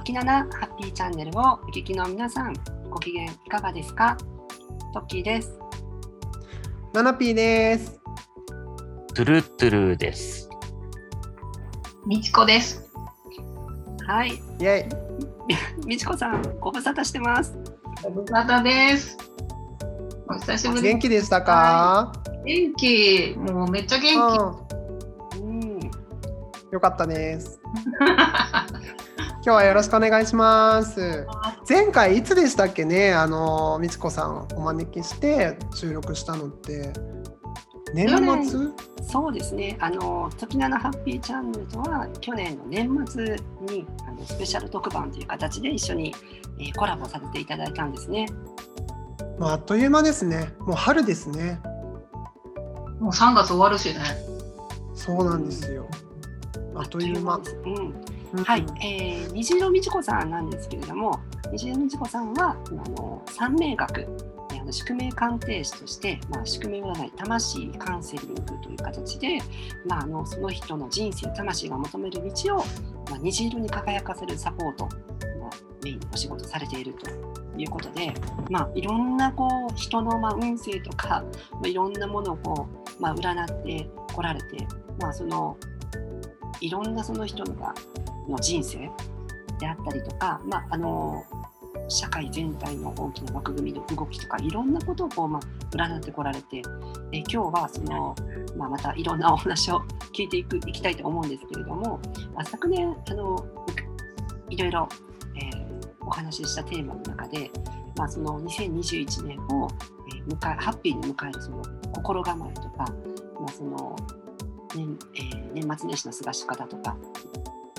時七ハッピーチャンネルをお聞きの皆さん、ご機嫌いかがですか？トッキーです。ナナピーです。トゥルトゥルです。みちこです。はい、イェイ。みちこさん、ご無沙汰してます。ご無沙汰です。お久しぶり。元気でしたか、元気。もうめっちゃ元うん、うん、よかったです。今日はよろしくお願いします。前回いつでしたっけね、あのみちこさんお招きして収録したのって年末？そうですね。あの時七ハッピーチャンネルとは去年の年末にあのスペシャル特番という形で一緒に、えーコラボさせていただいたんですね。まああっという間ですね。もう春ですね。気。もう3月終わるしね。そうなんですよ。あっという間。うん。はい、えー、虹色美智子さんなんですけれども、虹色美智子さんはあの三名学、あの宿命鑑定士として、まあ、宿命占い、魂カウンセリングという形で、まあ、あのその人の人生、魂が求める道を、まあ、虹色に輝かせるサポート、まあ、メインにお仕事されているということで、まあ、いろんなこう人のま運勢とか、まあ、いろんなものをこう、まあ、占ってこられて、まあ、そのいろんなその人がの人生であったりとか、まあ、あの社会全体の大きな枠組みの動きとかいろんなことをこう、まあ、占ってこられてえ今日はその、まあ、またいろんなお話を聞いていくいきたいと思うんですけれども、まあ、昨年あのいろいろ、えーお話ししたテーマの中で、まあ、その2021年を、えー迎えハッピーに迎えるその心構えとか、まあその年えー年末年始の過ごし方とか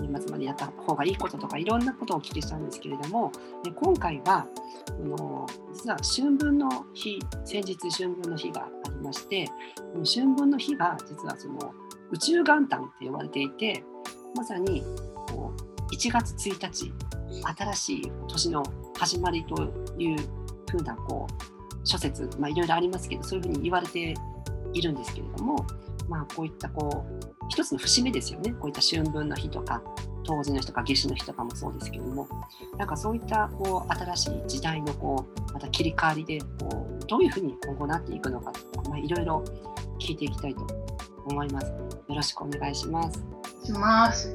年末までやった方がいいこととかいろんなことをお聞きしたんですけれどもで今回はあの実は春分の日先日春分の日がありまして春分の日が実はその宇宙元旦って呼ばれていてまさにこう1月1日新しい年の始まりというふうなこう諸説、まあ、いろいろありますけどそういうふうに言われているんですけれども、まあ、こういったこう一つの節目ですよねこういった春分の日とか冬至の日とか夏至の日とかもそうですけどもなんかそういったこう新しい時代のこうまた切り替わりでこうどういうふうに今後なっていくのかとか、まあ、いろいろ聞いていきたいと思います。よろしくお願いします。します。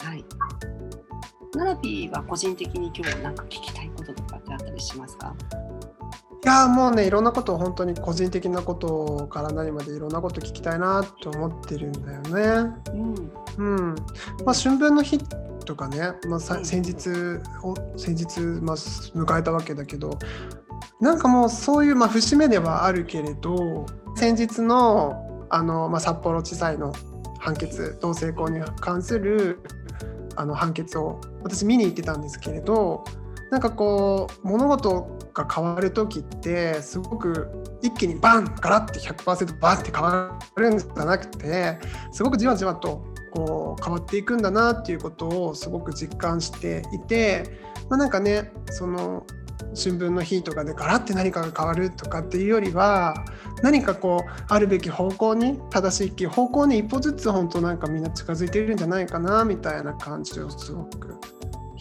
はい。ナナピーは個人的に今日なんか聞きたいこととかってあったりしますか？いやもうねいろんなことを本当に個人的なことから何までいろんなこと聞きたいなと思ってるんだよね。うん。うんまあ、春分の日とかね、まあ、先日を先日、まあ、迎えたわけだけどなんかもうそういう、まあ、節目ではあるけれど先日のあの、まあ、札幌地裁の判決同性婚に関するあの判決を私見に行ってたんですけれどなんかこう物事が変わる時ってすごく一気にバンガラッて100%バンって変わるんじゃなくてすごくじわじわとこう変わっていくんだなっていうことをすごく実感していて、まあ、なんかねその春分の日とかでガラッて何かが変わるとかっていうよりは何かこうあるべき方向に正しい方向に一歩ずつ本当なんかみんな近づいているんじゃないかなみたいな感じをすごく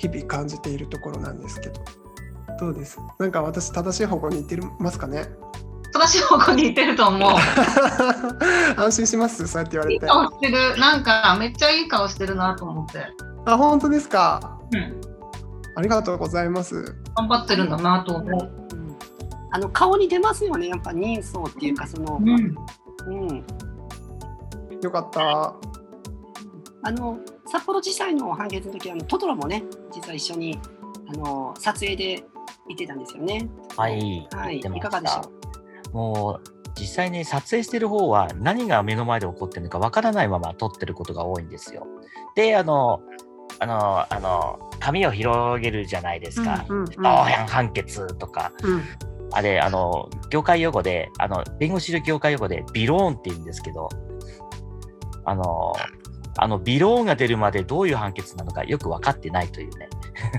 日々感じているところなんですけどどうです？なんか私正しい方向に行ってますかね？正しい方向に行ってると思う。安心します？そうやって言わいいれて顔してる。なんかめっちゃいい顔してるなと思って。あ本当ですか？うん。ありがとうございます頑張ってるんだなと思う。うんあの顔に出ますよね、やっぱ人相っていうか、その、うん。うん、よかったあの札幌地裁の判決の時あのトトロもね、実は一緒にあの撮影で行ってたんですよね。はい。はい、いかがでしょう。もう実際に撮影してる方は何が目の前で起こってるのかわからないまま撮ってることが多いんですよ。で、あの、あの、あの、紙を広げるじゃないですか。うんうん当編判決とか、うんあれ、あの、業界用語で、あの、弁護士の業界用語でビローンって言うんですけど、あの、あの、ビローンが出るまでどういう判決なのかよく分かってないというね。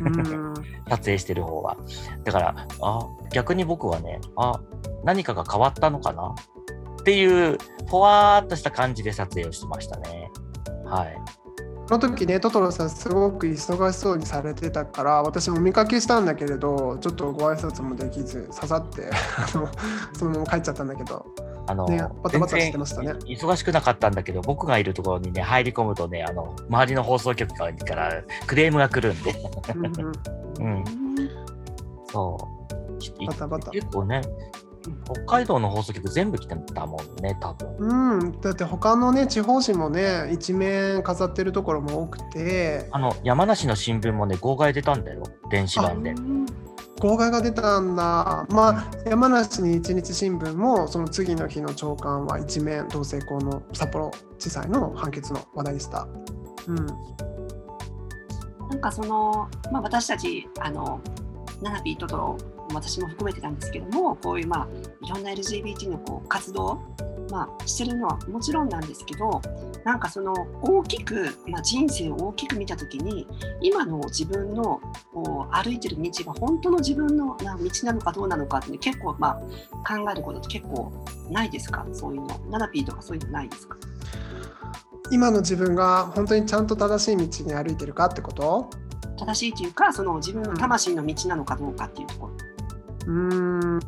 うん 撮影してる方は。だから、あ、逆に僕はね、あ、何かが変わったのかな？っていう、ふわーっとした感じで撮影をしてましたね。はい。その時ねトトロさんすごく忙しそうにされてたから私もお見かけしたんだけれどちょっとご挨拶もできず刺さって そのまま帰っちゃったんだけど。あの、ねバタバタして全ましたね。然忙しくなかったんだけど、僕がいるところにね、入り込むとね、あの、周りの放送局からクレームが来るんで、うんうん。うん、そう。いバタバタ。結構ね、北海道の放送局全部来てたもんね、多分。うん、だって他のね地方紙もね一面飾ってるところも多くてあの、山梨の新聞もね、号外出たんだよ、電子版で。号外が出たんだまあ山梨に一日新聞もその次の日の朝刊は一面同性婚の札幌地裁の判決の話題でした。うん、なんかその、まあ、私たちあのナナピートトロ私も含めてなんですけどもこういうまあいろんな LGBT のこう活動、まあ、してるのはもちろんなんですけどなんかその大きく、まあ、人生を大きく見た時に今の自分のこう歩いてる道が本当の自分のな道なのかどうなのかって、ね、結構まあ考えることって結構ないですか？そういうの。ナナピーとかそういうのないですか？今の自分が本当にちゃんと正しい道に歩いてるかってこと？正しいというかその自分の魂の道なのかどうかっていうところ。うん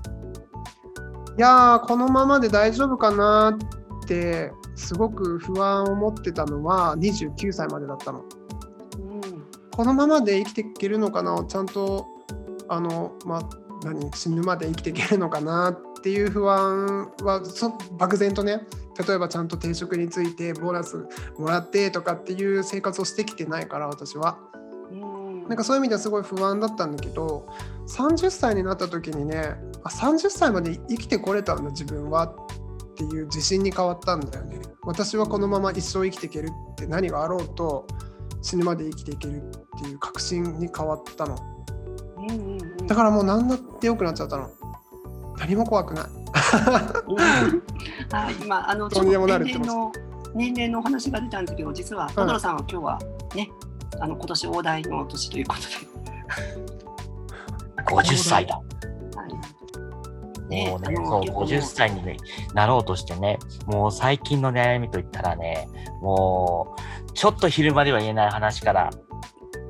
いやこのままで大丈夫かなってすごく不安を持ってたのは29歳までだったの。うんこのままで生きていけるのかなちゃんとあのまあ何？死ぬまで生きていけるのかなっていう不安はそ漠然とね例えばちゃんと定職についてボーナスもらってとかっていう生活をしてきてないから私はなんかそういう意味ではすごい不安だったんだけど30歳になった時にねあ30歳まで生きてこれたんだ自分はっていう自信に変わったんだよね。私はこのまま一生生きていけるって何があろうと死ぬまで生きていけるっていう確信に変わったの。うんうんうん。だからもう何だって良くなっちゃったの。何も怖くない。はい、今あの年齢の年齢のお話が出たんですけど、実はトドロさんは今日はね、あの今年大台の年ということ50 歳だ。もうね、そう、結構50歳にねなろうとしてね、もう最近の悩みといったらね、もう、ちょっと昼間では言えない話から、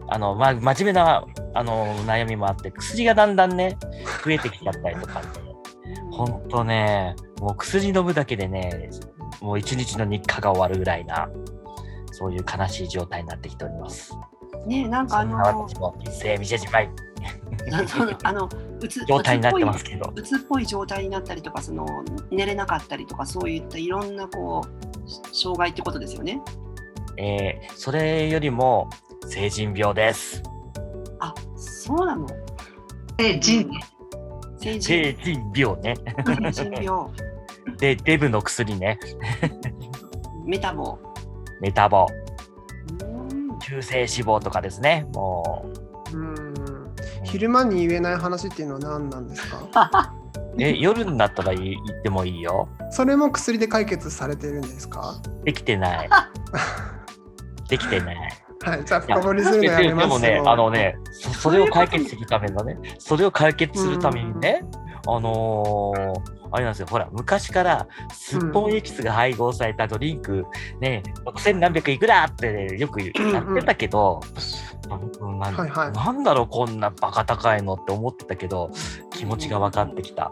あの、ま、真面目な、あの、悩みもあって、薬がだんだんね、増えてきちゃったりとかね、ほんとね、もう薬飲むだけでね、もう一日の日課が終わるぐらいな、そういう悲しい状態になってきております。ね、なんかあの私も人生見せじまい あのうつ状態になってますけど。うつっぽい状態になったりとか、その寝れなかったりとか、そういったいろんなこう障害ってことですよね。えーそれよりも、成人病です。あ、そうなの？成人成人病ね。成人病、で、デブの薬ね。メタボ。メタボ、うん中性脂肪とかですね。もうんう。昼間に言えない話っていうのは何なんですか？え、夜になったら言言ってもいいよ。それも薬で解決されてるんですか？できてない。できてない。はい、じゃあ深掘りするのやでめますでもね、よあのね、そそれを解決するためのね、それを解決するためにね、あのーあれなんですよ、ほら、昔からすっぽんエキスが配合されたドリンク、ね、6000何百いくらって、ね、よくやってたけど、なんだろう、こんなバカ高いのって思ってたけど、気持ちが分かってきた。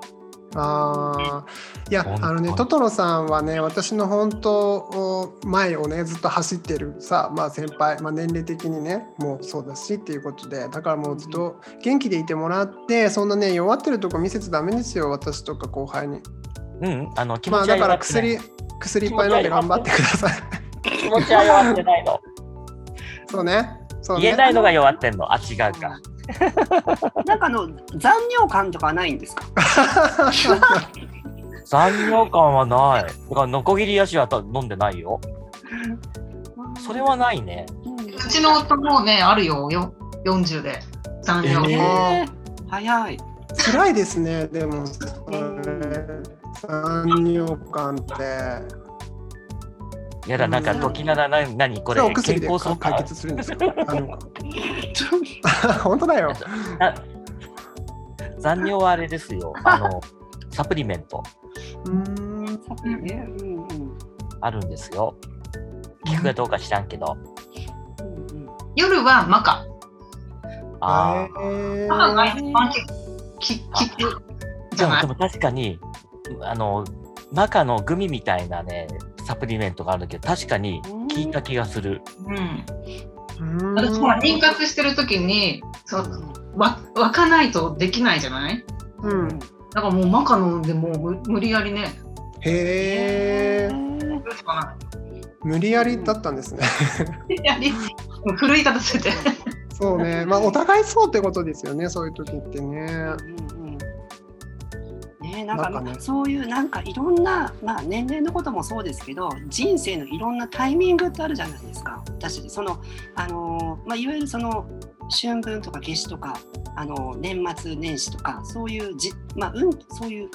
あー。いやあのねトトロさんはね私の本当前をねずっと走ってるさ、まあ、先輩、まあ、年齢的にねもうそうだしっていうことでだからもうずっと元気でいてもらってそんなね弱ってるとこ見せちゃダメですよ私とか後輩に。うん、あの、気持ちはまあだから薬薬いっぱい飲んで頑張ってください。気持ちは弱ってないの。そうね。そうね。言えないのが弱ってんの。あ、違うか。なんかあの残尿感とかはないんですか？残尿感はない。だから、ノコギリ足は飲んでないよ。それはないね。うちの夫もね、あるよ、よ40で。産業。ええー、早い。辛いですねでも残尿感ってやだ、なんか、うん時ならな、何これ？健康相解関決するんですか？本当だよあ残尿はあれですよ。あの、サプリメントうーんサプリね。うんうん。あるんですよ。効くかどうか知らんけど。夜はマカ。あへーマカが一番きき効くーじゃないでもでも確かに、あの、マカのグミみたいなね、サプリメントがあるんだけど、確かに効いた気がする。うん。うん私ほら妊活してる時にそうわ湧かないとできないじゃない？うん。だからもうマカ飲んでもう無無理やりねへえ。かな無理やりだったんですね。無理やり奮い立たせてそうね。まあお互いそうってことですよね。そういう時ってね。ね、なんかなんかね。そういうなんかいろんな、まあ、年齢のこともそうですけど人生のいろんなタイミングってあるじゃないですか。私その、あのーまあ、いわゆるその春分とか夏至とか、あのー年末年始とかそういうじ、まあうん、そういう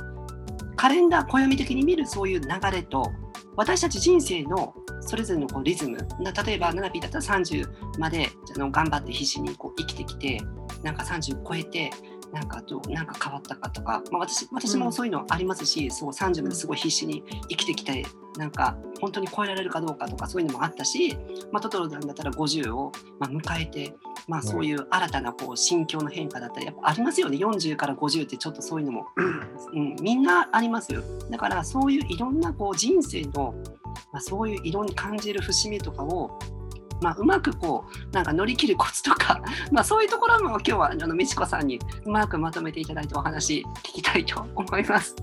カレンダー暦的に見るそういう流れと私たち人生のそれぞれのこうリズム。な例えばナナピーだったら30まであの頑張って必死にこう生きてきてなんか30超えてなんかどうなんか変わったかとか、まあ、私私もそういうのありますし、そう30まですごい必死に生きてきてなんか本当に超えられるかどうかとかそういうのもあったし、まあ、トトロさんだったら50を、まあ、迎えて、まあ、そういう新たなこう心境の変化だったりやっぱありますよね。40から50ってちょっとそういうのも、うん、みんなありますよ。だからそういういろんなこう人生の、まあ、そういう色に感じる節目とかをまあ、うまくこうなんか乗り切るコツとか、まあ、そういうところも今日はあの美智子さんにうまくまとめていただいてお話聞きたいと思います。